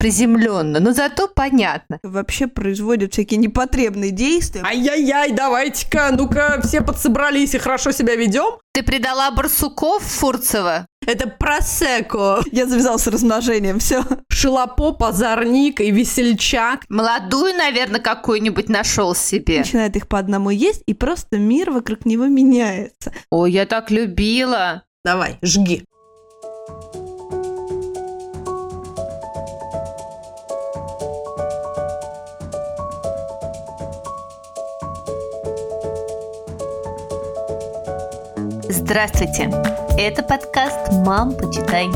приземленно, но зато понятно. Вообще производят всякие непотребные действия. Ай-яй-яй, давайте-ка, ну-ка, все подсобрались и хорошо себя ведем. Ты предала барсуков, Фурцева? Это просеко. Я завязался с размножением, все. Шелопо, позорник и весельчак. Молодую, наверное, какую-нибудь нашел себе. Начинает их по одному есть, и просто мир вокруг него меняется. Ой, я так любила. Давай, жги. Здравствуйте! Это подкаст «Мам, почитай».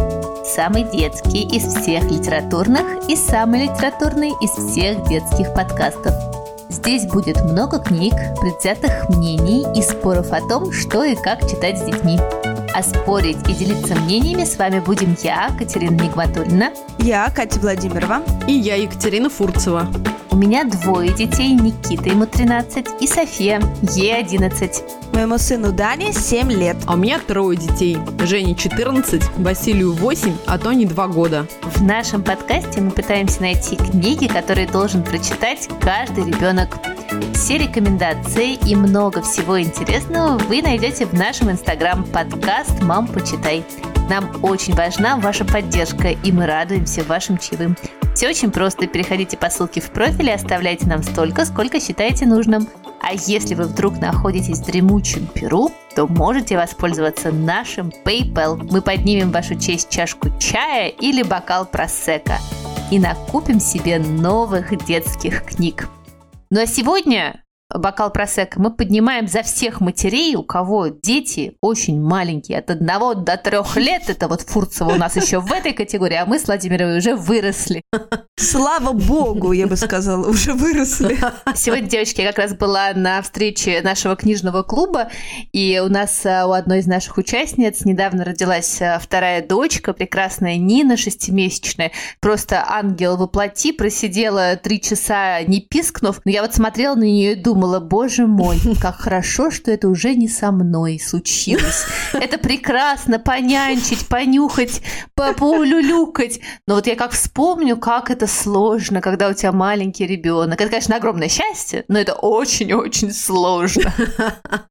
Самый детский из всех литературных и самый литературный из всех детских подкастов. Здесь будет много книг, предвзятых мнений и споров о том, что и как читать с детьми. А спорить и делиться мнениями с вами будем я, Катерина Нигматульна. Я, Катя Владимирова. И я, Екатерина Фурцева. У меня двое детей, Никита ему 13 и София, ей 11. Моему сыну Дане 7 лет. А у меня трое детей. Жене 14, Василию 8, а Тони 2 года. В нашем подкасте мы пытаемся найти книги, которые должен прочитать каждый ребенок. Все рекомендации и много всего интересного вы найдете в нашем инстаграм подкаст «Мам, почитай». Нам очень важна ваша поддержка, и мы радуемся вашим чаевым. Все очень просто. Переходите по ссылке в профиле и оставляйте нам столько, сколько считаете нужным. А если вы вдруг находитесь в дремучем Перу, то можете воспользоваться нашим PayPal. Мы поднимем вашу честь чашку чая или бокал просека и накупим себе новых детских книг. Ну а сегодня бокал просека мы поднимаем за всех матерей, у кого дети очень маленькие, от одного до трех лет. Это вот Фурцева у нас еще в этой категории, а мы с Владимировой уже выросли. Слава богу, я бы сказала, уже выросли. Сегодня, девочки, я как раз была на встрече нашего книжного клуба, и у нас а, у одной из наших участниц недавно родилась а, вторая дочка, прекрасная Нина, шестимесячная. Просто ангел воплоти, просидела три часа, не пискнув. Но я вот смотрела на нее и думала, боже мой, как хорошо, что это уже не со мной случилось. Это прекрасно, понянчить, понюхать, поулюлюкать. Но вот я как вспомню, как это сложно, когда у тебя маленький ребенок. Это, конечно, огромное счастье, но это очень-очень сложно.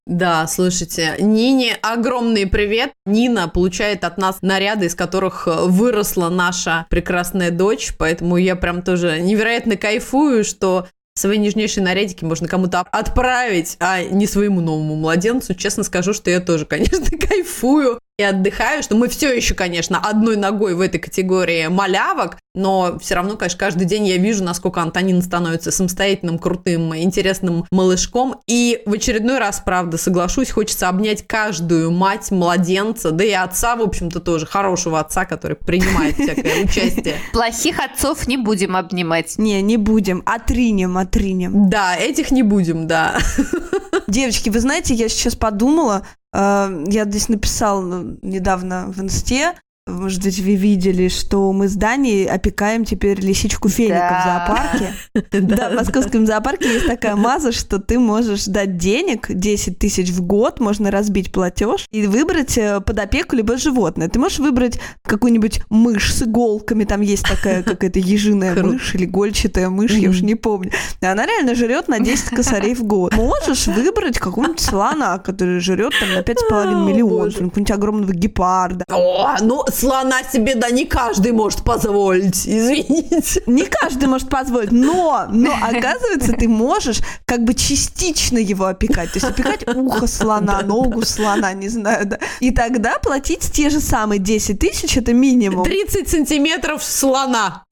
Да, слушайте, Нине огромный привет. Нина получает от нас наряды, из которых выросла наша прекрасная дочь, поэтому я прям тоже невероятно кайфую, что свои нежнейшие нарядики можно кому-то отправить, а не своему новому младенцу. Честно скажу, что я тоже, конечно, кайфую и отдыхаю, что мы все еще, конечно, одной ногой в этой категории малявок, но все равно, конечно, каждый день я вижу, насколько Антонин становится самостоятельным, крутым, интересным малышком. И в очередной раз, правда, соглашусь, хочется обнять каждую мать младенца, да и отца, в общем-то, тоже, хорошего отца, который принимает всякое участие. Плохих отцов не будем обнимать. Не, не будем. Отринем, отринем. Да, этих не будем, да. Девочки, вы знаете, я сейчас подумала, я здесь написала недавно в инсте, может быть, вы видели, что мы с Даней опекаем теперь лисичку Феника да. в зоопарке. Да, в московском зоопарке есть такая маза, что ты можешь дать денег, 10 тысяч в год, можно разбить платеж и выбрать э, под опеку либо животное. Ты можешь выбрать какую-нибудь мышь с иголками, там есть такая какая-то ежиная мышь или гольчатая мышь, я уж не помню. Она реально жрет на 10 косарей в год. Можешь выбрать какого-нибудь слона, который жрет там на 5,5 миллионов, какого-нибудь огромного гепарда. О, ну слона себе, да, не каждый может позволить, извините. Не каждый может позволить, но, но оказывается, ты можешь как бы частично его опекать. То есть опекать ухо слона, ногу слона, не знаю, да. И тогда платить те же самые 10 тысяч, это минимум. 30 сантиметров слона.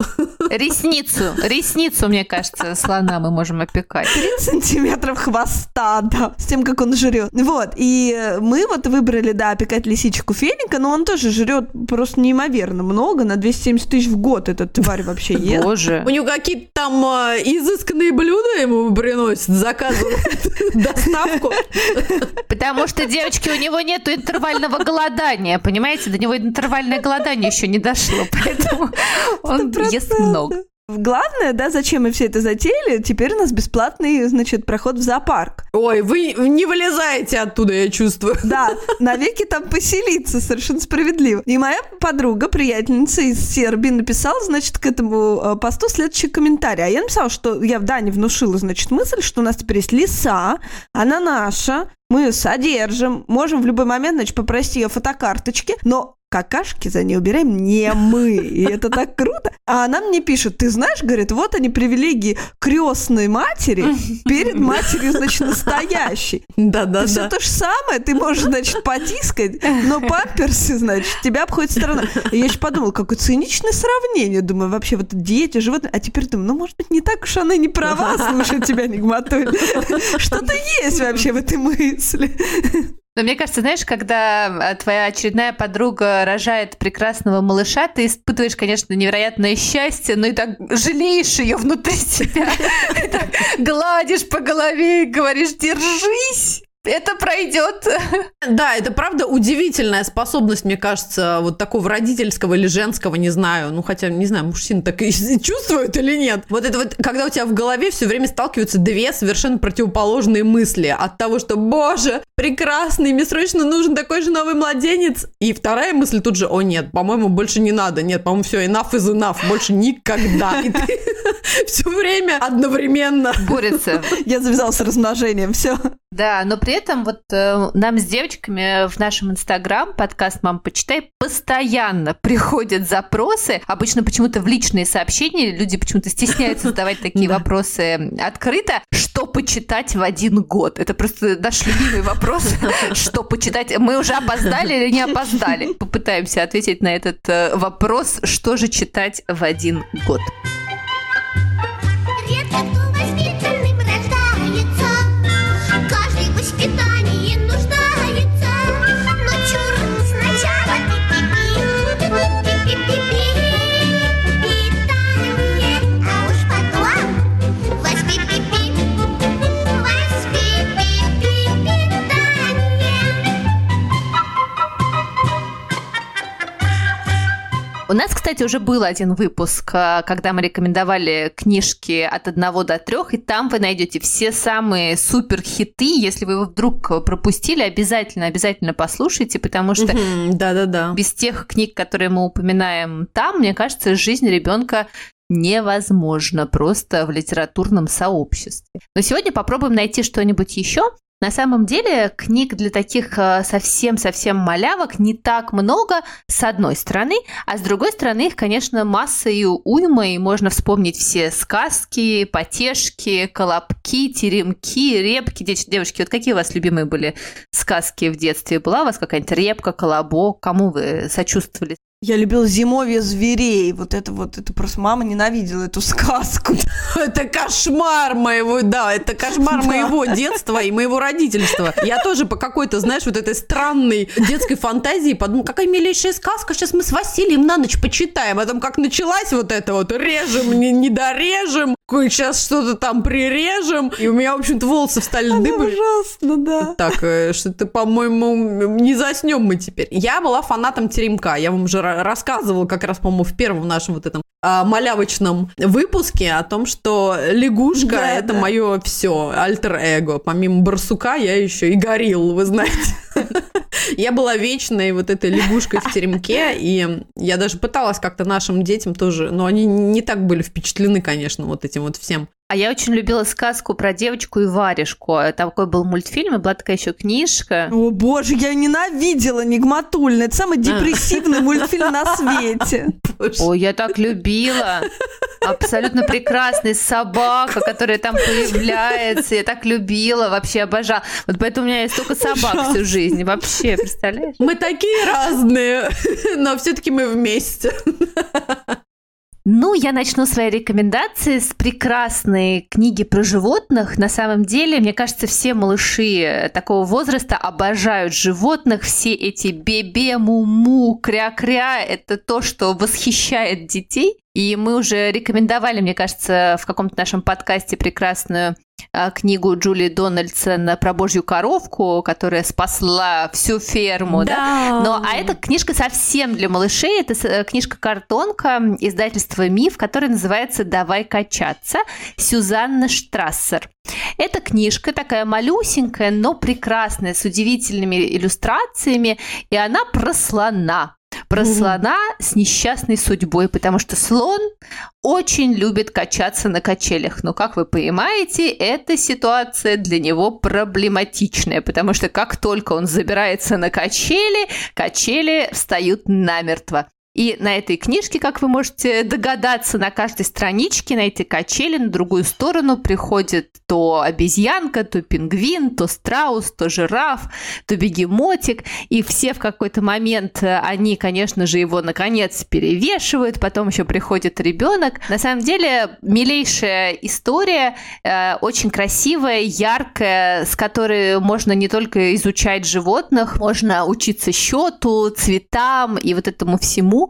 Ресницу, ресницу, мне кажется, слона мы можем опекать. 30 сантиметров хвоста, да, с тем, как он жрет. Вот, и мы вот выбрали, да, опекать лисичку Феника, но он тоже жрет просто неимоверно много, на 270 тысяч в год этот тварь вообще ест. Боже. У него какие-то там э, изысканные блюда ему приносят, заказывают доставку. Потому что, девочки, у него нет интервального голодания, понимаете? До него интервальное голодание еще не дошло, поэтому он ест много. Главное, да, зачем мы все это затеяли, теперь у нас бесплатный, значит, проход в зоопарк. Ой, вы не вылезаете оттуда, я чувствую. Да, навеки там поселиться, совершенно справедливо. И моя подруга, приятельница из Сербии, написала, значит, к этому э, посту следующий комментарий. А я написала, что я в Дане внушила, значит, мысль, что у нас теперь есть леса, она наша, мы ее содержим, можем в любой момент, значит, попросить ее фотокарточки, но какашки за ней убираем не мы. И это так круто. А она мне пишет, ты знаешь, говорит, вот они привилегии крестной матери перед матерью, значит, настоящей. Да-да-да. Все то же самое, ты можешь, значит, потискать, но памперсы, значит, тебя обходит сторона. И я еще подумала, какое циничное сравнение. Думаю, вообще, вот дети, животные. А теперь думаю, ну, может быть, не так уж она не права, слушай тебя, Нигматуль. Что-то есть вообще в этой мысли. Но мне кажется, знаешь, когда э, твоя очередная подруга рожает прекрасного малыша, ты испытываешь, конечно, невероятное счастье, но и так жалеешь ее внутри себя. Гладишь по голове и говоришь, держись это пройдет. Да, это правда удивительная способность, мне кажется, вот такого родительского или женского, не знаю, ну хотя, не знаю, мужчины так и чувствуют или нет. Вот это вот, когда у тебя в голове все время сталкиваются две совершенно противоположные мысли от того, что, боже, прекрасный, мне срочно нужен такой же новый младенец. И вторая мысль тут же, о нет, по-моему, больше не надо, нет, по-моему, все, enough is enough, больше никогда. И ты все время одновременно. Борется. Я завязался размножением, все. Да, но при этом вот э, нам с девочками в нашем инстаграм, подкаст «Мам, почитай», постоянно приходят запросы. Обычно почему-то в личные сообщения люди почему-то стесняются задавать такие вопросы открыто. Что почитать в один год? Это просто наш любимый вопрос. Что почитать? Мы уже опоздали или не опоздали? Попытаемся ответить на этот э, вопрос. Что же читать в один год? У нас, кстати, уже был один выпуск, а, когда мы рекомендовали книжки от одного до трех, и там вы найдете все самые супер хиты. Если вы его вдруг пропустили, обязательно, обязательно послушайте, потому что да-да-да. без тех книг, которые мы упоминаем там, мне кажется, жизнь ребенка невозможно просто в литературном сообществе. Но сегодня попробуем найти что-нибудь еще. На самом деле книг для таких э, совсем-совсем малявок не так много, с одной стороны, а с другой стороны их, конечно, масса и уйма, и можно вспомнить все сказки, потешки, колобки, теремки, репки. Девушки, вот какие у вас любимые были сказки в детстве? Была у вас какая-нибудь репка, колобок? Кому вы сочувствовали? Я любил зимовье зверей. Вот это вот, это просто мама ненавидела эту сказку. Это кошмар моего, да, это кошмар моего детства и моего родительства. Я тоже по какой-то, знаешь, вот этой странной детской фантазии подумала, какая милейшая сказка, сейчас мы с Василием на ночь почитаем. А там как началась вот это вот, режем, не, не дорежем, сейчас что-то там прирежем. И у меня, в общем-то, волосы встали на дыбы. ужасно, да. Так, э, что-то, по-моему, не заснем мы теперь. Я была фанатом теремка. Я вам уже рассказывала как раз, по-моему, в первом нашем вот этом а, малявочном выпуске о том, что лягушка да, это да. мое все, альтер-эго. Помимо барсука я еще и горил, вы знаете. Я была вечной вот этой лягушкой в теремке, и я даже пыталась как-то нашим детям тоже, но они не так были впечатлены, конечно, вот этим вот всем а я очень любила сказку про девочку и варежку. Такой был мультфильм, и была такая еще книжка. О боже, я ненавидела Нигматульна. Это самый депрессивный мультфильм на свете. О, я так любила. Абсолютно прекрасный собака, которая там появляется. Я так любила, вообще обожала. Вот поэтому у меня есть только собак всю жизнь. Вообще, представляешь? Мы такие разные, но все-таки мы вместе. Ну, я начну свои рекомендации с прекрасной книги про животных. На самом деле, мне кажется, все малыши такого возраста обожают животных. Все эти бебе, му-му, кря-кря – это то, что восхищает детей. И мы уже рекомендовали, мне кажется, в каком-то нашем подкасте прекрасную книгу Джулии Дональдсон про божью коровку, которая спасла всю ферму, да. да? Но, а эта книжка совсем для малышей. Это э, книжка-картонка издательства «Миф», которая называется «Давай качаться» Сюзанна Штрассер. Эта книжка такая малюсенькая, но прекрасная, с удивительными иллюстрациями, и она про слона про слона с несчастной судьбой, потому что слон очень любит качаться на качелях. Но, как вы понимаете, эта ситуация для него проблематичная, потому что как только он забирается на качели, качели встают намертво. И на этой книжке, как вы можете догадаться, на каждой страничке, на эти качели, на другую сторону приходит то обезьянка, то пингвин, то страус, то жираф, то бегемотик. И все в какой-то момент, э, они, конечно же, его наконец перевешивают, потом еще приходит ребенок. На самом деле, милейшая история, э, очень красивая, яркая, с которой можно не только изучать животных, можно учиться счету, цветам и вот этому всему.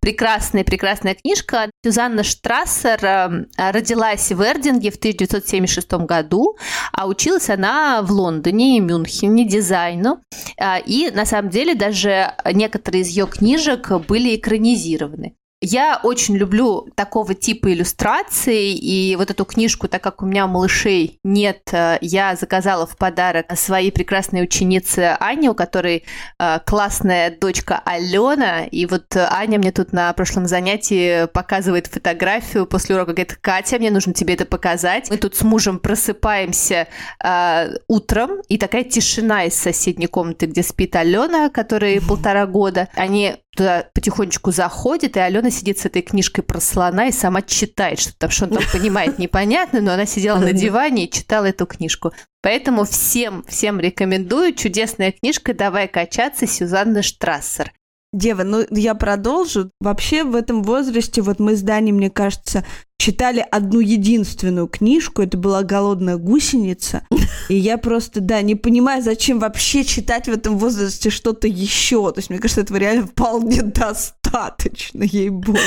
Прекрасная, прекрасная книжка. Сюзанна Штрассер э, родилась в Эрдинге в 1976 году, а училась она в Лондоне и Мюнхене дизайну. Э, и на самом деле даже некоторые из ее книжек были экранизированы. Я очень люблю такого типа иллюстрации, и вот эту книжку, так как у меня малышей нет, э, я заказала в подарок своей прекрасной ученице Ане, у которой э, классная дочка Алена, и вот Аня мне тут на прошлом занятии показывает фотографию после урока, говорит, Катя, мне нужно тебе это показать. Мы тут с мужем просыпаемся э, утром, и такая тишина из соседней комнаты, где спит Алена, которой полтора года. Они туда потихонечку заходит, и Алена сидит с этой книжкой про слона и сама читает, что там, что он там понимает, непонятно, но она сидела на диване и читала эту книжку. Поэтому всем, всем рекомендую. Чудесная книжка «Давай качаться» Сюзанны Штрассер. Дева, ну я продолжу. Вообще в этом возрасте, вот мы с Даней, мне кажется, читали одну единственную книжку, это была «Голодная гусеница», и я просто, да, не понимаю, зачем вообще читать в этом возрасте что-то еще. То есть, мне кажется, этого реально вполне достаточно, ей-богу.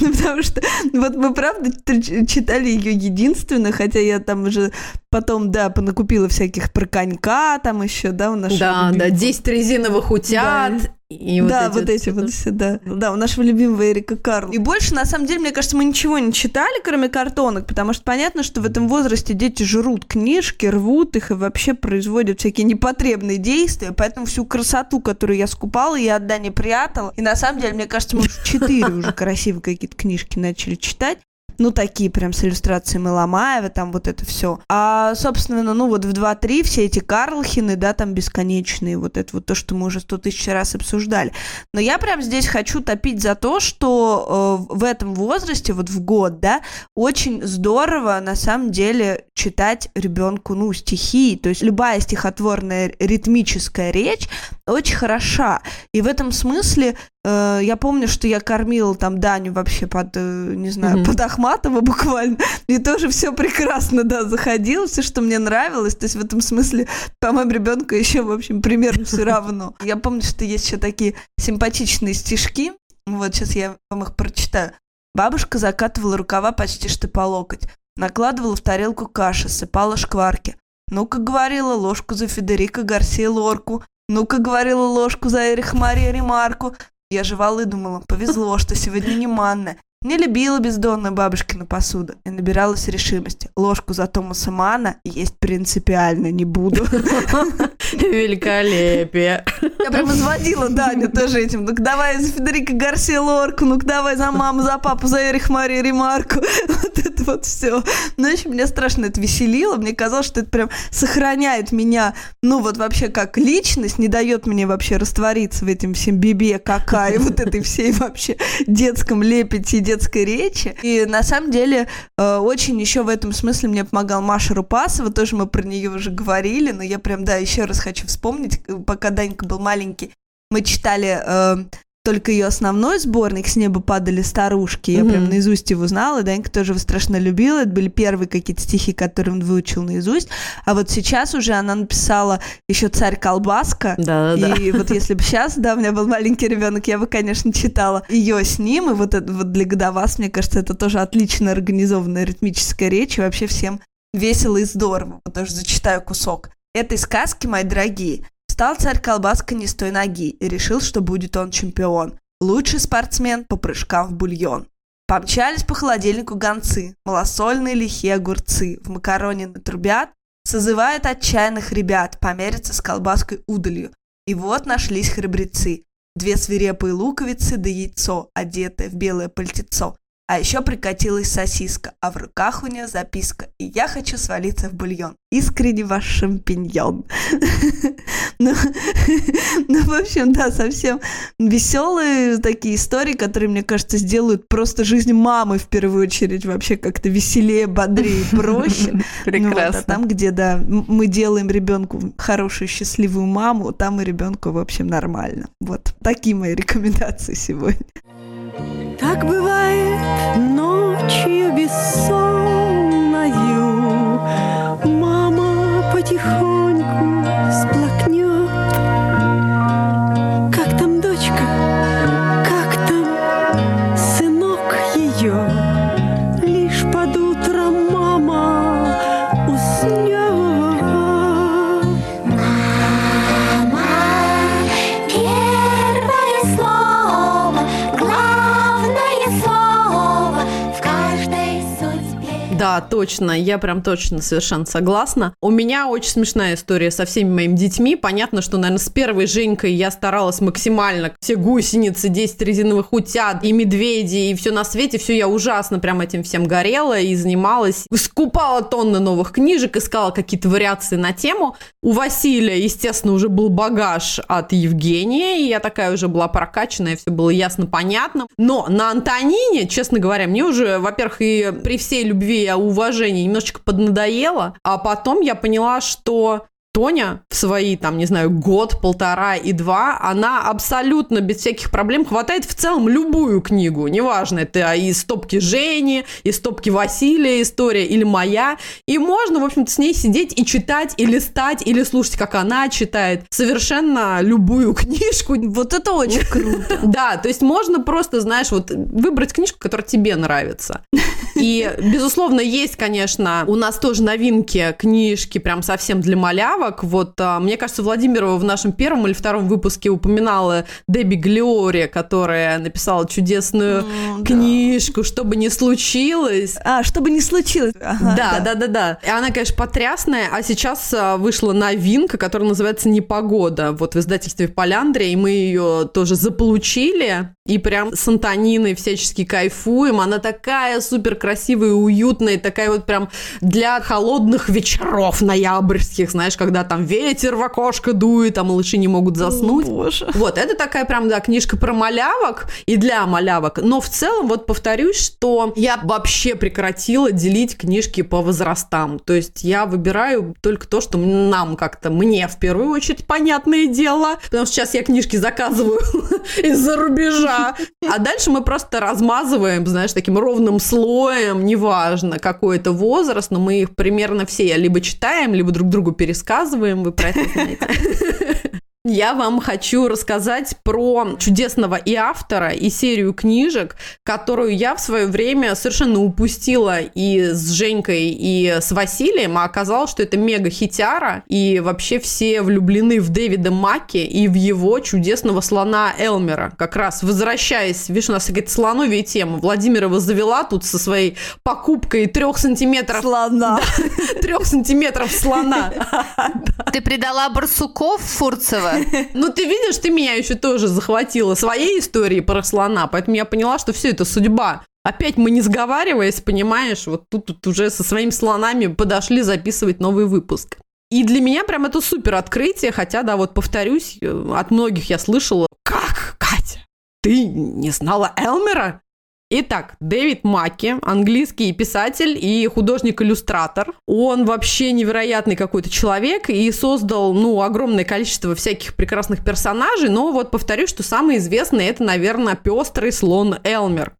Ну, потому что, вот мы, правда, читали ее единственно, хотя я там уже потом, да, понакупила всяких про конька, там еще, да, у нашего Да, да, 10 резиновых утят, и да, вот эти, вот, эти вот все, да. Да, у нашего любимого Эрика Карла. И больше, на самом деле, мне кажется, мы ничего не читали, кроме картонок, потому что понятно, что в этом возрасте дети жрут книжки, рвут их и вообще производят всякие непотребные действия, поэтому всю красоту, которую я скупала, я от Дани прятала. И на самом деле, мне кажется, мы четыре уже красивые какие-то книжки начали читать ну, такие прям с иллюстрацией Ломаева, там вот это все. А, собственно, ну, вот в 2-3 все эти Карлхины, да, там бесконечные, вот это вот то, что мы уже сто тысяч раз обсуждали. Но я прям здесь хочу топить за то, что э, в этом возрасте, вот в год, да, очень здорово, на самом деле, читать ребенку, ну, стихи, то есть любая стихотворная ритмическая речь очень хороша. И в этом смысле я помню, что я кормила там Даню вообще под, э, не знаю, mm-hmm. под Ахматова буквально, и тоже все прекрасно, да, заходило, все, что мне нравилось, то есть в этом смысле, по-моему, ребенку еще, в общем, примерно все равно. Я помню, что есть еще такие симпатичные стишки, вот сейчас я вам их прочитаю. Бабушка закатывала рукава почти что по локоть, накладывала в тарелку каши, сыпала шкварки. Ну-ка, говорила, ложку за Федерико Гарсия Лорку, ну-ка, говорила ложку за Эрих Мария Ремарку. Я жевала и думала, повезло, что сегодня не манна. Не любила бездонная бабушкина посуда и набиралась решимости. Ложку за Томаса Мана есть принципиально не буду. Великолепие. Я прям изводила Даню тоже этим. Ну-ка давай за Федерико Гарсия Лорку, ну-ка давай за маму, за папу, за Эрих Марию Ремарку. Вот это вот все. Ну, в общем, меня страшно это веселило. Мне казалось, что это прям сохраняет меня, ну, вот вообще как личность, не дает мне вообще раствориться в этом всем бибе, какая, вот этой всей вообще детском лепете детской речи. И на самом деле э, очень еще в этом смысле мне помогал Маша Рупасова, тоже мы про нее уже говорили, но я прям, да, еще раз хочу вспомнить, пока Данька был маленький, мы читали э, только ее основной сборник «С неба падали старушки». Я mm-hmm. прям наизусть его знала, Данька тоже его страшно любила. Это были первые какие-то стихи, которые он выучил наизусть. А вот сейчас уже она написала еще «Царь колбаска». Да, да, и вот если бы сейчас, да, у меня был маленький ребенок, я бы, конечно, читала ее с ним. И вот, это, вот для Годовас, мне кажется, это тоже отлично организованная ритмическая речь. И вообще всем Весело и здорово. Вот даже зачитаю кусок. Этой сказки, мои дорогие, стал царь колбаска не с той ноги и решил, что будет он чемпион. Лучший спортсмен по прыжкам в бульон. Помчались по холодильнику гонцы, малосольные лихие огурцы, в макароне натрубят, созывают отчаянных ребят помериться с колбаской удалью. И вот нашлись храбрецы. Две свирепые луковицы да яйцо, одетое в белое пальтецо. А еще прикатилась сосиска, а в руках у нее записка. И я хочу свалиться в бульон. Искренне ваш шампиньон. ну, ну, в общем, да, совсем веселые такие истории, которые, мне кажется, сделают просто жизнь мамы в первую очередь вообще как-то веселее, бодрее, проще. Прекрасно. Ну, а там, где, да, мы делаем ребенку хорошую, счастливую маму, там и ребенку, в общем, нормально. Вот такие мои рекомендации сегодня. Так бывает ночью бессонною. Мама потихоньку точно, я прям точно совершенно согласна. У меня очень смешная история со всеми моими детьми. Понятно, что, наверное, с первой Женькой я старалась максимально. Все гусеницы, 10 резиновых утят и медведи, и все на свете, все я ужасно прям этим всем горела и занималась. Скупала тонны новых книжек, искала какие-то вариации на тему. У Василия, естественно, уже был багаж от Евгения, и я такая уже была прокачанная, все было ясно, понятно. Но на Антонине, честно говоря, мне уже, во-первых, и при всей любви и уважении немножечко поднадоело, а потом я поняла, что Тоня в свои, там, не знаю, год, полтора и два, она абсолютно без всяких проблем хватает в целом любую книгу. Неважно, это и стопки Жени, и стопки Василия история, или моя. И можно, в общем-то, с ней сидеть и читать, и листать, или слушать, как она читает. Совершенно любую книжку. Вот это очень круто. Да, то есть можно просто, знаешь, вот выбрать книжку, которая тебе нравится. И, безусловно, есть, конечно, у нас тоже новинки, книжки прям совсем для малявок. Вот, а, мне кажется, Владимирова в нашем первом или втором выпуске упоминала Дебби Глиори, которая написала чудесную да. книжку «Что бы ни случилось». А, чтобы не случилось. Ага, Да, да, да, да. И она, конечно, потрясная. А сейчас а, вышла новинка, которая называется «Непогода». Вот в издательстве Поляндрия, и мы ее тоже заполучили. И прям с Антониной всячески кайфуем. Она такая супер красивая и уютная, такая вот прям для холодных вечеров ноябрьских, знаешь, когда там ветер в окошко дует, а малыши не могут заснуть. О, боже. Вот, это такая прям, да, книжка про малявок и для малявок. Но в целом, вот повторюсь, что я вообще прекратила делить книжки по возрастам. То есть я выбираю только то, что нам как-то, мне в первую очередь, понятное дело. Потому что сейчас я книжки заказываю из-за рубежа. А дальше мы просто размазываем, знаешь, таким ровным слоем, неважно, какой это возраст, но мы их примерно все либо читаем, либо друг другу пересказываем, вы про это знаете. Я вам хочу рассказать про чудесного и автора, и серию книжек, которую я в свое время совершенно упустила и с Женькой, и с Василием, а оказалось, что это мега-хитяра, и вообще все влюблены в Дэвида Маки и в его чудесного слона Элмера. Как раз возвращаясь, видишь, у нас какая-то слоновья тема. Владимирова завела тут со своей покупкой трех сантиметров Слона. трех сантиметров слона. Ты предала барсуков Фурцева? Ну, ты видишь, ты меня еще тоже захватила своей историей про слона, поэтому я поняла, что все это судьба. Опять мы не сговариваясь, понимаешь, вот тут, тут уже со своими слонами подошли записывать новый выпуск. И для меня прям это супер открытие, хотя, да, вот повторюсь, э, от многих я слышала, как, Катя, ты не знала Элмера? Итак, Дэвид Маки, английский писатель и художник-иллюстратор. Он вообще невероятный какой-то человек и создал, ну, огромное количество всяких прекрасных персонажей, но вот повторюсь, что самый известный это, наверное, пестрый слон Элмер.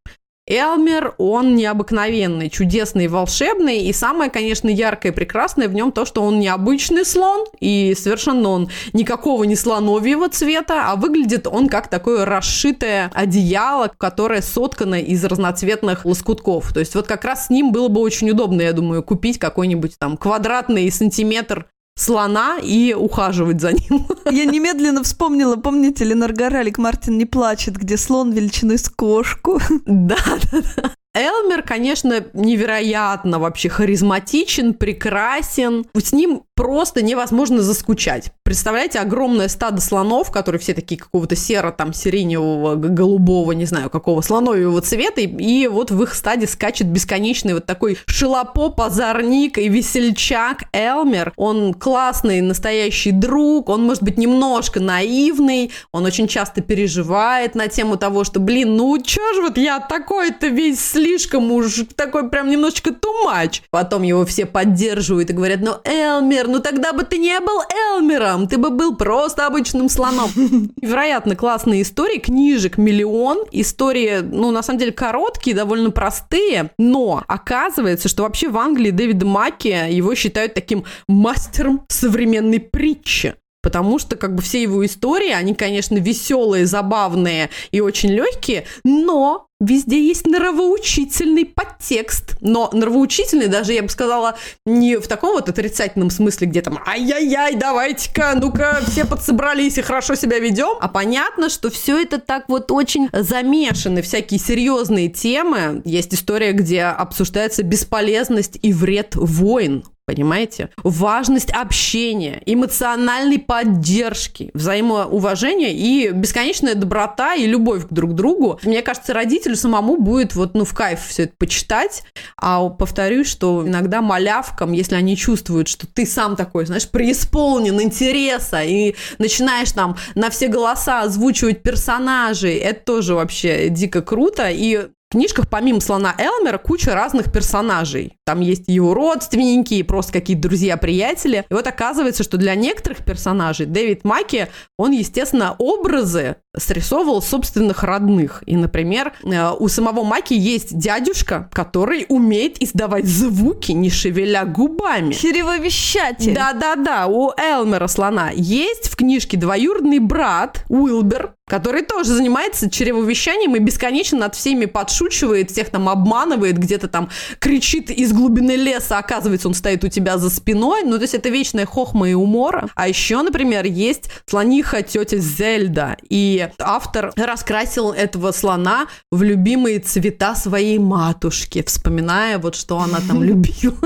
Элмер, он необыкновенный, чудесный, волшебный, и самое, конечно, яркое и прекрасное в нем то, что он необычный слон, и совершенно он никакого не слоновьего цвета, а выглядит он как такое расшитое одеяло, которое соткано из разноцветных лоскутков. То есть вот как раз с ним было бы очень удобно, я думаю, купить какой-нибудь там квадратный сантиметр слона и ухаживать за ним. Я немедленно вспомнила, помните, Ленар Алик Мартин не плачет, где слон величиной с кошку. Да, да, да. Элмер, конечно, невероятно вообще харизматичен, прекрасен. С ним просто невозможно заскучать. Представляете, огромное стадо слонов, которые все такие какого-то серо, там, сиреневого, голубого, не знаю, какого слонового цвета, и, и вот в их стаде скачет бесконечный вот такой шелопоп, озорник и весельчак Элмер. Он классный, настоящий друг, он может быть немножко наивный, он очень часто переживает на тему того, что, блин, ну чё же вот я такой-то весь слишком уж такой прям немножечко тумач. Потом его все поддерживают и говорят, ну, Элмер, ну тогда бы ты не был Элмером, ты бы был просто обычным слоном. Вероятно, классные истории, книжек миллион, истории, ну, на самом деле, короткие, довольно простые, но оказывается, что вообще в Англии Дэвида Маки его считают таким мастером современной притчи. Потому что как бы все его истории, они, конечно, веселые, забавные и очень легкие, но везде есть нравоучительный подтекст. Но нравоучительный даже, я бы сказала, не в таком вот отрицательном смысле, где там «Ай-яй-яй, давайте-ка, ну-ка, все подсобрались и хорошо себя ведем». А понятно, что все это так вот очень замешаны, всякие серьезные темы. Есть история, где обсуждается бесполезность и вред войн понимаете? Важность общения, эмоциональной поддержки, взаимоуважения и бесконечная доброта и любовь друг к другу. Мне кажется, родителю самому будет вот, ну, в кайф все это почитать. А повторюсь, что иногда малявкам, если они чувствуют, что ты сам такой, знаешь, преисполнен интереса и начинаешь там на все голоса озвучивать персонажей, это тоже вообще дико круто. И книжках помимо слона Элмера куча разных персонажей. Там есть его родственники и просто какие-то друзья-приятели. И вот оказывается, что для некоторых персонажей Дэвид Маки, он, естественно, образы срисовывал собственных родных. И, например, э, у самого Маки есть дядюшка, который умеет издавать звуки, не шевеля губами. Чревовещатель. Да-да-да, у Элмера слона есть в книжке двоюродный брат Уилбер, который тоже занимается чревовещанием и бесконечно над всеми подшучивает, всех там обманывает, где-то там кричит из глубины леса, оказывается, он стоит у тебя за спиной. Ну, то есть это вечная хохма и умора. А еще, например, есть слониха тетя Зельда. И автор раскрасил этого слона в любимые цвета своей матушки, вспоминая вот, что она там любила.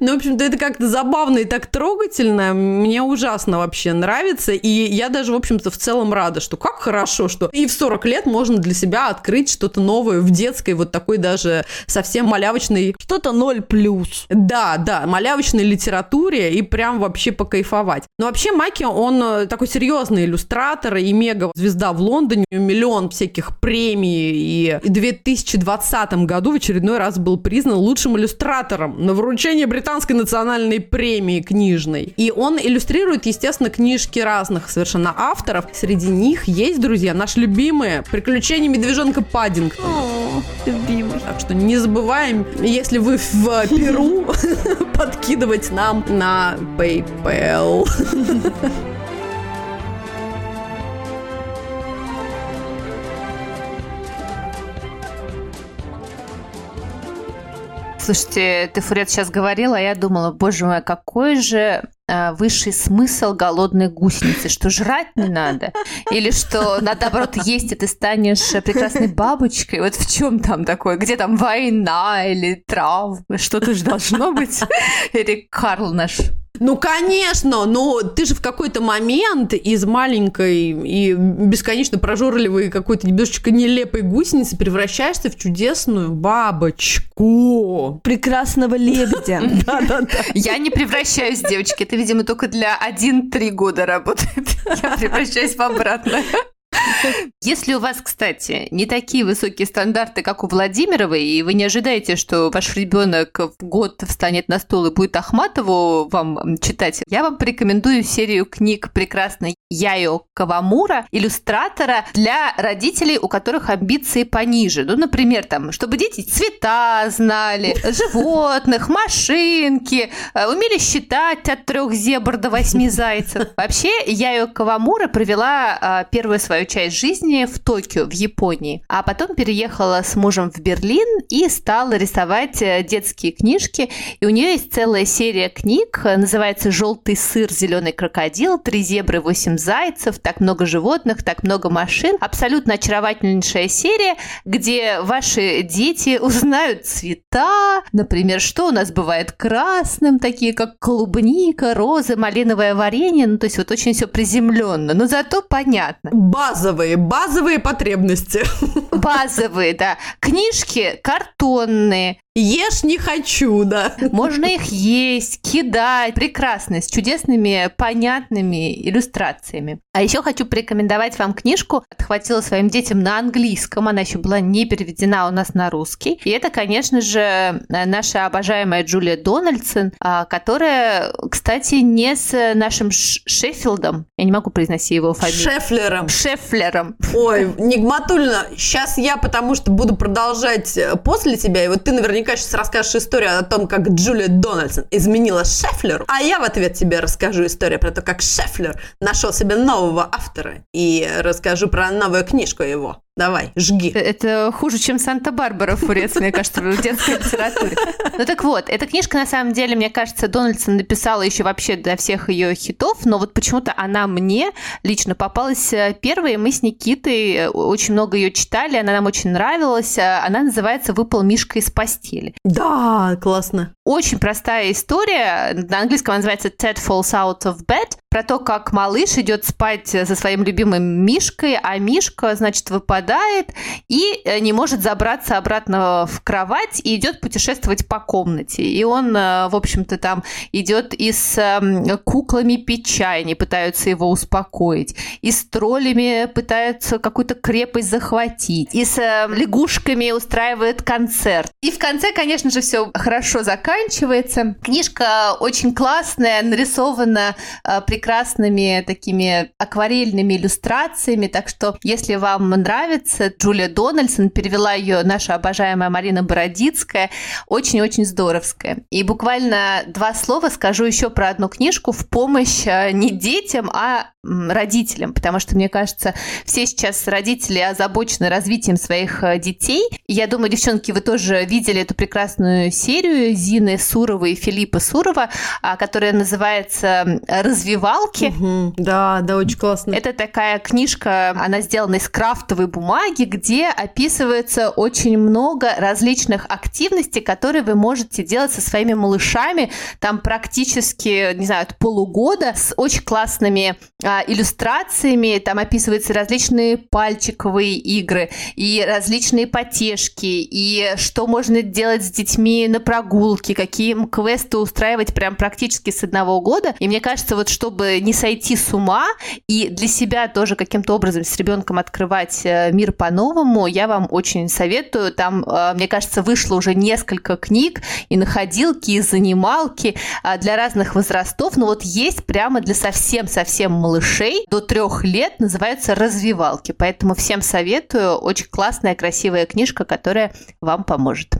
Ну, в общем-то, это как-то забавно и так трогательно. Мне ужасно вообще нравится. И я даже, в общем-то, в целом рада, что как хорошо, что и в 40 лет можно для себя открыть что-то новое в детской, вот такой даже совсем малявочной... Что-то ноль плюс. Да, да, малявочной литературе и прям вообще покайфовать. Но вообще Маки, он э, такой серьезный иллюстратор и мега-звезда в Лондоне, миллион всяких премий, и в 2020 году в очередной раз был признан лучшим иллюстратором на вручение британской национальной премии книжной. И он иллюстрирует, естественно, книжки разных совершенно авторов. Среди них есть, друзья, наш любимый «Приключения медвежонка Паддинг». О, любимый. Так что не забываем, если вы в Перу, подкидывать нам на PayPal. Слушайте, ты, Фурет, сейчас говорила, а я думала, боже мой, какой же э, высший смысл голодной гусеницы, что жрать не надо, или что, наоборот, есть, и ты станешь прекрасной бабочкой. Вот в чем там такое? Где там война или травмы? Что-то же должно быть. Или Карл наш Ну, конечно, но ты же в какой-то момент из маленькой и бесконечно прожорливой какой-то немножечко нелепой гусеницы превращаешься в чудесную бабочку. Прекрасного лебедя. Да-да-да. Я не превращаюсь, девочки. Это, видимо, только для 1-3 года работает. Я превращаюсь в обратно. Если у вас, кстати, не такие высокие стандарты, как у Владимировой, и вы не ожидаете, что ваш ребенок в год встанет на стол и будет Ахматову вам читать, я вам порекомендую серию книг прекрасной Яйо Кавамура, иллюстратора для родителей, у которых амбиции пониже. Ну, например, там, чтобы дети цвета знали, животных, машинки, э, умели считать от трех зебр до восьми зайцев. Вообще, Яйо Кавамура провела а, первую свою часть жизни в Токио, в Японии, а потом переехала с мужем в Берлин и стала рисовать э, детские книжки. И у нее есть целая серия книг, э, называется «Желтый сыр, зеленый крокодил», «Три зебры, восемь зайцев», «Так много животных», «Так много машин». Абсолютно очаровательнейшая серия, где ваши дети узнают цвета, например, что у нас бывает красным, такие как клубника, розы, малиновое варенье, ну то есть вот очень все приземленно, но зато понятно. Базовые, базовые потребности. Базовые, да. Книжки картонные, Ешь не хочу, да. можно их есть, кидать. Прекрасно, с чудесными, понятными иллюстрациями. А еще хочу порекомендовать вам книжку. Отхватила своим детям на английском. Она еще была не переведена у нас на русский. И это, конечно же, наша обожаемая Джулия Дональдсон, а, которая, кстати, не с нашим Шеффилдом. Я не могу произносить его фамилию. Шефлером. Шеффлером. Ой, Нигматульна, сейчас я, потому что буду продолжать э, после тебя, и вот ты наверняка сейчас расскажешь историю о том, как Джулия Дональдсон изменила Шефлеру, а я в ответ тебе расскажу историю про то, как Шефлер нашел себе нового автора, и расскажу про новую книжку его. Давай, жги. Это хуже, чем Санта-Барбара Фурец, мне кажется, в детской литературе. Ну так вот, эта книжка, на самом деле, мне кажется, Дональдсон написала еще вообще для всех ее хитов, но вот почему-то она мне лично попалась э, первой. Мы с Никитой э, очень много ее читали, она нам очень нравилась. Э, Она называется «Выпал Мишка из постели». Да, классно. Очень простая история. На английском она называется Ted Falls Out of Bed. Про то, как малыш идет спать со своим любимым Мишкой, а Мишка, значит, выпадает и э, не может забраться обратно в кровать и идет путешествовать по комнате. И он, э, в общем-то, там идет и с эм, куклами печи, они пытаются его успокоить, и с троллями пытаются какую-то крепость захватить, и с э, лягушками устраивает концерт. И в конце, конечно же, все хорошо заканчивается. Книжка очень классная, нарисована э, прекрасными такими акварельными иллюстрациями, так что если вам нравится, Джулия Дональдсон перевела ее наша обожаемая Марина Бородицкая, очень-очень здоровская. И буквально два слова скажу еще про одну книжку в помощь э, не детям, а родителям, потому что, мне кажется, все сейчас родители озабочены развитием своих э, детей. Я думаю, девчонки, вы тоже видели эту прекрасную серию Зины Суровой и Филиппа Сурова, а, которая называется «Развивалки». Мгм. Да, да, очень классно. Это такая книжка, она сделана из крафтовой бумаги, где описывается очень много различных активностей, которые вы можете делать со своими малышами. Там практически, не знаю, от полугода с очень классными а, иллюстрациями. Там описываются различные пальчиковые игры и различные потешки, и что можно делать с детьми на прогулке, какие им квесты устраивать прям практически с одного года. И мне кажется, вот чтобы не сойти с ума и для себя тоже каким-то образом с ребенком открывать э, мир по-новому, я вам очень советую. Там, э, мне кажется, вышло уже несколько книг и находилки, и занималки а, для разных возрастов. Но вот есть прямо для совсем-совсем малышей до трех лет, называются развивалки. Поэтому всем советую. Очень классная, красивая книжка, которая вам поможет.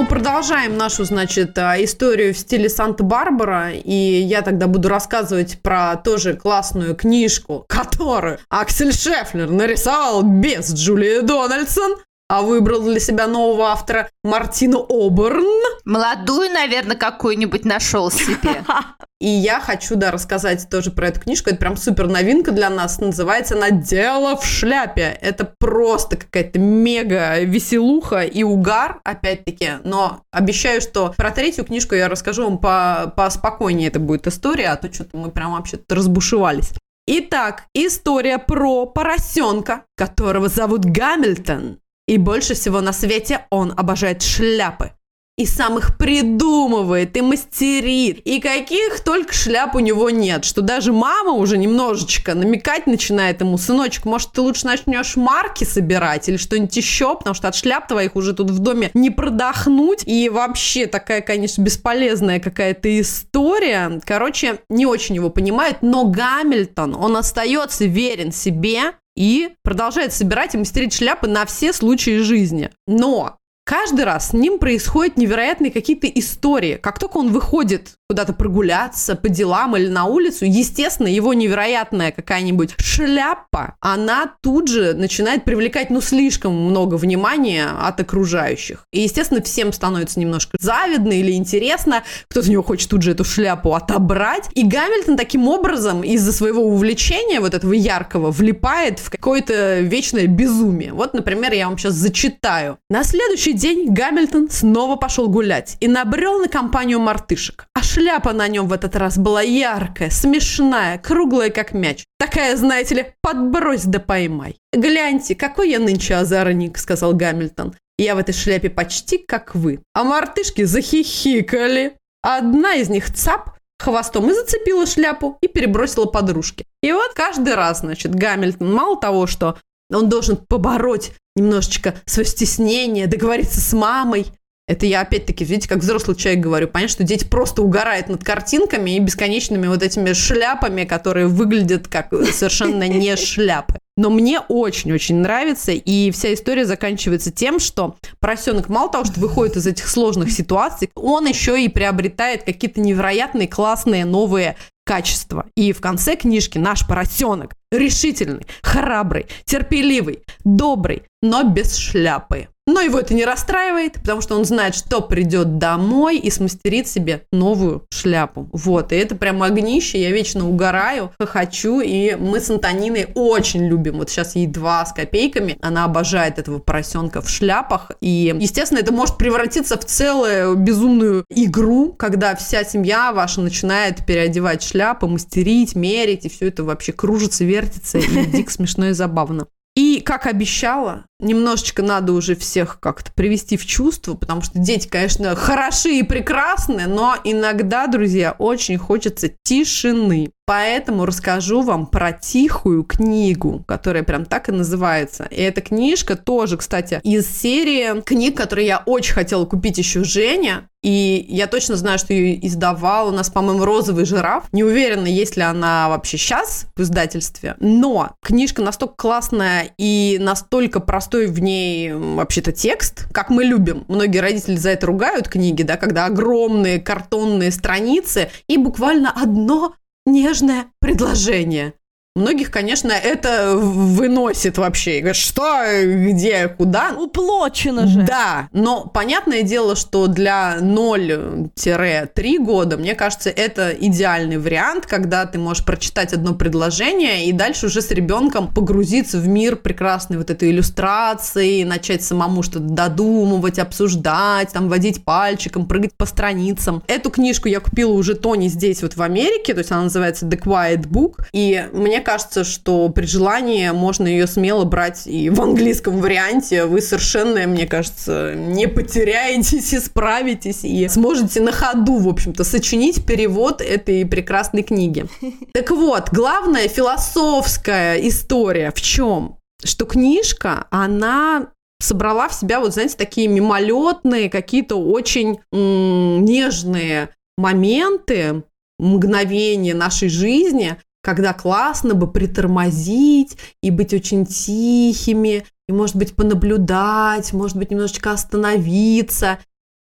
Ну, продолжаем нашу, значит, а, историю в стиле Санта-Барбара. И я тогда буду рассказывать про тоже классную книжку, которую Аксель Шефлер нарисовал без Джулии Дональдсон, а выбрал для себя нового автора Мартину Оберн. Молодую, наверное, какую-нибудь нашел себе. И я хочу, да, рассказать тоже про эту книжку. Это прям супер новинка для нас. Называется она «Дело в шляпе». Это просто какая-то мега веселуха и угар, опять-таки. Но обещаю, что про третью книжку я расскажу вам по поспокойнее это будет история, а то что-то мы прям вообще разбушевались. Итак, история про поросенка, которого зовут Гамильтон. И больше всего на свете он обожает шляпы и сам их придумывает, и мастерит, и каких только шляп у него нет, что даже мама уже немножечко намекать начинает ему, сыночек, может, ты лучше начнешь марки собирать или что-нибудь еще, потому что от шляп твоих уже тут в доме не продохнуть, и вообще такая, конечно, бесполезная какая-то история. Короче, не очень его понимает, но Гамильтон, он остается верен себе, и продолжает собирать и мастерить шляпы на все случаи жизни. Но каждый раз с ним происходят невероятные какие-то истории. Как только он выходит куда-то прогуляться по делам или на улицу, естественно, его невероятная какая-нибудь шляпа, она тут же начинает привлекать, ну, слишком много внимания от окружающих. И, естественно, всем становится немножко завидно или интересно, кто-то у него хочет тут же эту шляпу отобрать. И Гамильтон таким образом из-за своего увлечения вот этого яркого влипает в какое-то вечное безумие. Вот, например, я вам сейчас зачитаю. На следующий день Гамильтон снова пошел гулять и набрел на компанию мартышек. А шляпа на нем в этот раз была яркая, смешная, круглая, как мяч. Такая, знаете ли, подбрось да поймай. «Гляньте, какой я нынче озорник», — сказал Гамильтон. «Я в этой шляпе почти как вы». А мартышки захихикали. Одна из них цап хвостом и зацепила шляпу и перебросила подружке. И вот каждый раз, значит, Гамильтон мало того, что он должен побороть немножечко свое стеснение, договориться с мамой, это я опять-таки, видите, как взрослый человек говорю. Понятно, что дети просто угорают над картинками и бесконечными вот этими шляпами, которые выглядят как совершенно не шляпы. Но мне очень-очень нравится, и вся история заканчивается тем, что поросенок мало того, что выходит из этих сложных ситуаций, он еще и приобретает какие-то невероятные, классные, новые качества. И в конце книжки наш поросенок решительный, храбрый, терпеливый, добрый, но без шляпы. Но его это не расстраивает, потому что он знает, что придет домой и смастерит себе новую шляпу. Вот, и это прям огнище, я вечно угораю, хочу, и мы с Антониной очень любим. Вот сейчас ей два с копейками, она обожает этого поросенка в шляпах, и, естественно, это может превратиться в целую безумную игру, когда вся семья ваша начинает переодевать шляпы, мастерить, мерить, и все это вообще кружится, вертится, и дико смешно и забавно. И, как обещала, немножечко надо уже всех как-то привести в чувство, потому что дети, конечно, хороши и прекрасны, но иногда, друзья, очень хочется тишины. Поэтому расскажу вам про тихую книгу, которая прям так и называется. И эта книжка тоже, кстати, из серии книг, которые я очень хотела купить еще Женя. И я точно знаю, что ее издавал у нас, по-моему, «Розовый жираф». Не уверена, есть ли она вообще сейчас в издательстве. Но книжка настолько классная и настолько простой в ней вообще-то текст, как мы любим. Многие родители за это ругают книги, да, когда огромные картонные страницы и буквально одно нежное предложение. Многих, конечно, это выносит вообще. И говорят, что, где, куда. Уплочено же. Да, но понятное дело, что для 0-3 года, мне кажется, это идеальный вариант, когда ты можешь прочитать одно предложение и дальше уже с ребенком погрузиться в мир прекрасной вот этой иллюстрации, начать самому что-то додумывать, обсуждать, там водить пальчиком, прыгать по страницам. Эту книжку я купила уже Тони здесь вот в Америке, то есть она называется The Quiet Book, и мне кажется, что при желании можно ее смело брать и в английском варианте. Вы совершенно, мне кажется, не потеряетесь и справитесь, и сможете на ходу, в общем-то, сочинить перевод этой прекрасной книги. Так вот, главная философская история в чем? Что книжка, она собрала в себя, вот знаете, такие мимолетные, какие-то очень м- нежные моменты, мгновения нашей жизни, когда классно бы притормозить и быть очень тихими, и, может быть, понаблюдать, может быть, немножечко остановиться.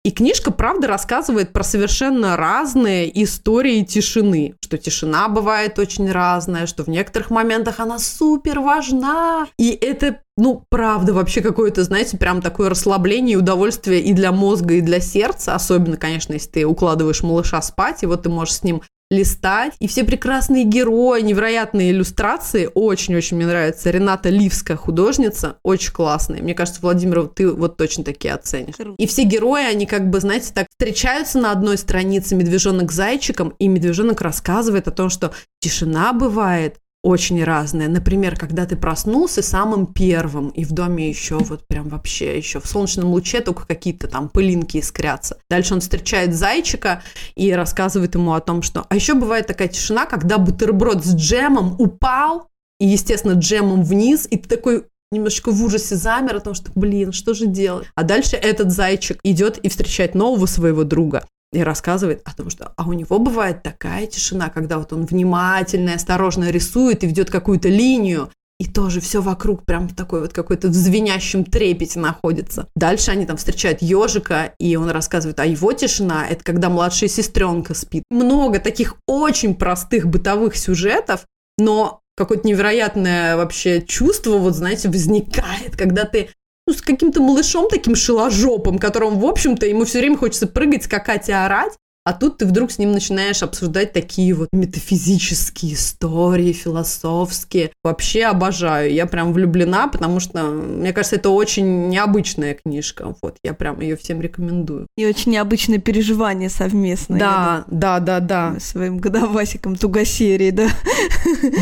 И книжка, правда, рассказывает про совершенно разные истории тишины. Что тишина бывает очень разная, что в некоторых моментах она супер важна. И это, ну, правда, вообще какое-то, знаете, прям такое расслабление и удовольствие и для мозга, и для сердца. Особенно, конечно, если ты укладываешь малыша спать, и вот ты можешь с ним листать. И все прекрасные герои, невероятные иллюстрации. Очень-очень мне нравится. Рената Ливская художница. Очень классная. Мне кажется, Владимир, ты вот точно такие оценишь. Круто. И все герои, они как бы, знаете, так встречаются на одной странице медвежонок с зайчиком, и медвежонок рассказывает о том, что тишина бывает очень разные. Например, когда ты проснулся самым первым, и в доме еще вот прям вообще еще в солнечном луче только какие-то там пылинки искрятся. Дальше он встречает зайчика и рассказывает ему о том, что... А еще бывает такая тишина, когда бутерброд с джемом упал, и, естественно, джемом вниз, и ты такой немножечко в ужасе замер о том, что, блин, что же делать? А дальше этот зайчик идет и встречает нового своего друга и рассказывает о том, что а у него бывает такая тишина, когда вот он внимательно и осторожно рисует и ведет какую-то линию, и тоже все вокруг прям такой вот какой-то звенящем трепете находится. Дальше они там встречают ежика, и он рассказывает, а его тишина – это когда младшая сестренка спит. Много таких очень простых бытовых сюжетов, но какое-то невероятное вообще чувство, вот знаете, возникает, когда ты ну, с каким-то малышом таким шиложопом, которому, в общем-то, ему все время хочется прыгать, скакать и орать, а тут ты вдруг с ним начинаешь обсуждать такие вот метафизические истории, философские. Вообще обожаю. Я прям влюблена, потому что, мне кажется, это очень необычная книжка. Вот, я прям ее всем рекомендую. И очень необычное переживание совместное. Да, да, да, да. Своим годовасиком тугосерии, да.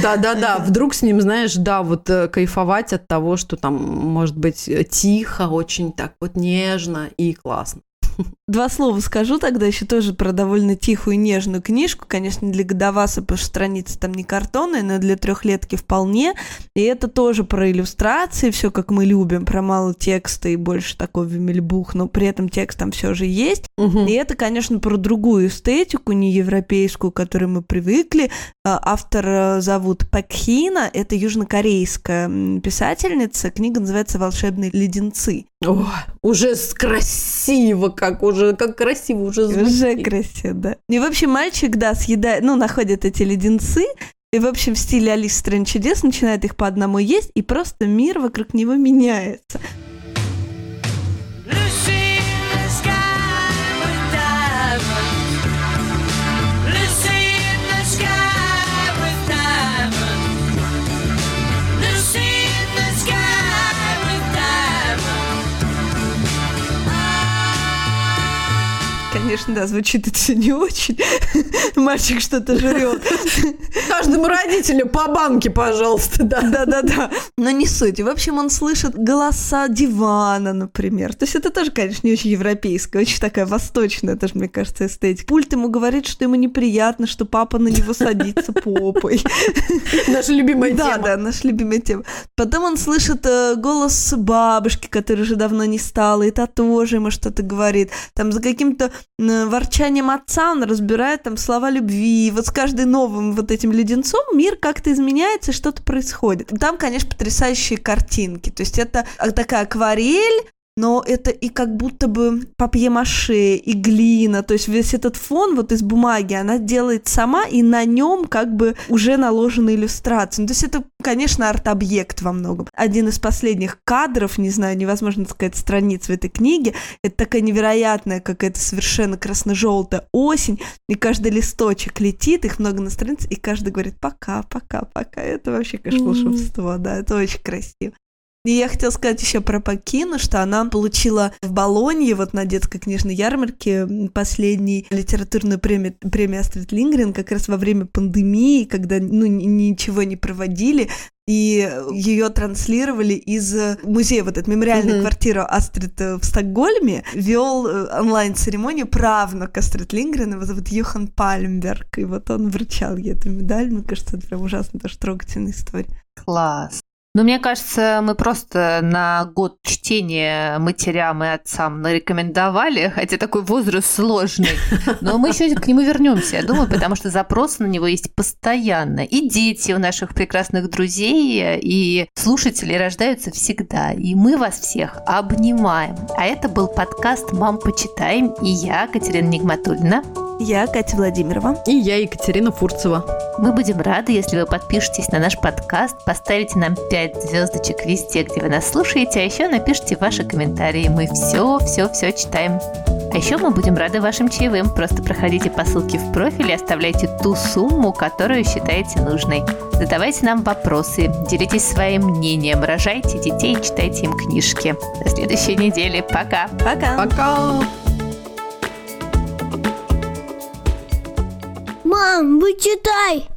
Да, да, да. Вдруг с ним, знаешь, да, вот э, кайфовать от того, что там может быть тихо, очень так вот нежно и классно. Два слова скажу тогда еще тоже про довольно тихую и нежную книжку. Конечно, для годоваса, потому что страницы там не картонные, но для трехлетки вполне. И это тоже про иллюстрации, все как мы любим, про мало текста и больше такой вимельбух, но при этом текст там все же есть. Мгм. И это, конечно, про другую эстетику, не европейскую, к которой мы привыкли. А, Автор э, зовут Пэк Хина, это южнокорейская писательница. Книга называется «Волшебные леденцы». О, уже красиво, как уже, как красиво уже звучит. Уже красиво, да. И, в общем, мальчик, да, съедает, ну, находит эти леденцы, и, в общем, в стиле Алис в стране чудес начинает их по одному есть, и просто мир вокруг него меняется. Конечно, да, звучит это не очень. Мальчик что-то жрет. Каждому родителю по банке, пожалуйста, да. Да-да-да. Но не суть. В общем, он слышит голоса дивана, например. То есть это тоже, конечно, не очень европейская, очень такая восточная, тоже, мне кажется, эстетика. Пульт ему говорит, что ему неприятно, что папа на него садится попой. Наша любимая Да, тема. да, наша любимая тема. Потом он слышит э, голос бабушки, которая уже давно не стала, и та тоже ему что-то говорит. Там за каким-то ворчанием отца он разбирает там слова любви. И вот с каждым новым вот этим леденцом мир как-то изменяется, что-то происходит. Там, конечно, потрясающие картинки. То есть это а, такая акварель, но это и как будто бы папье-маше, и глина, то есть весь этот фон вот из бумаги она делает сама, и на нем как бы уже наложены иллюстрации. Ну, то есть это, конечно, арт-объект во многом. Один из последних кадров, не знаю, невозможно сказать, страниц в этой книге, это такая невероятная какая-то совершенно красно-желтая осень, и каждый листочек летит, их много на странице, и каждый говорит пока, пока, пока. Это вообще, конечно, волшебство, да, это очень красиво. И я хотела сказать еще про Пакину, что она получила в Болонье, вот на детской книжной ярмарке, м, последней литературную премию, премию Астрид Лингрен как раз во время пандемии, когда ну, ни- ничего не проводили, и ее транслировали из музея, вот эта мемориальная Мгм. квартира Астрид э, в Стокгольме, вел э, онлайн-церемонию правнук Астрид Лингрен, его зовут Йохан Пальмберг, и вот он вручал ей эту медаль, мне кажется, это прям ужасно тоже трогательная история. Класс. Но мне кажется, мы просто на год чтения матерям и отцам нарекомендовали, хотя такой возраст сложный. Но мы еще к нему вернемся, я думаю, потому что запрос на него есть постоянно. И дети у наших прекрасных друзей и слушателей рождаются всегда. И мы вас всех обнимаем. А это был подкаст «Мам, почитаем» и я, Катерина Нигматульна. Я Катя Владимирова. И я Екатерина Фурцева. Мы будем рады, если вы подпишетесь на наш подкаст, поставите нам 5 звездочек везде, где вы нас слушаете, а еще напишите ваши комментарии. Мы все, все, все читаем. А еще мы будем рады вашим чаевым. Просто проходите по ссылке в профиле и оставляйте ту сумму, которую считаете нужной. Задавайте нам вопросы, делитесь своим мнением, рожайте детей и читайте им книжки. До следующей недели. Пока! Пока. Пока! Мам, вычитай!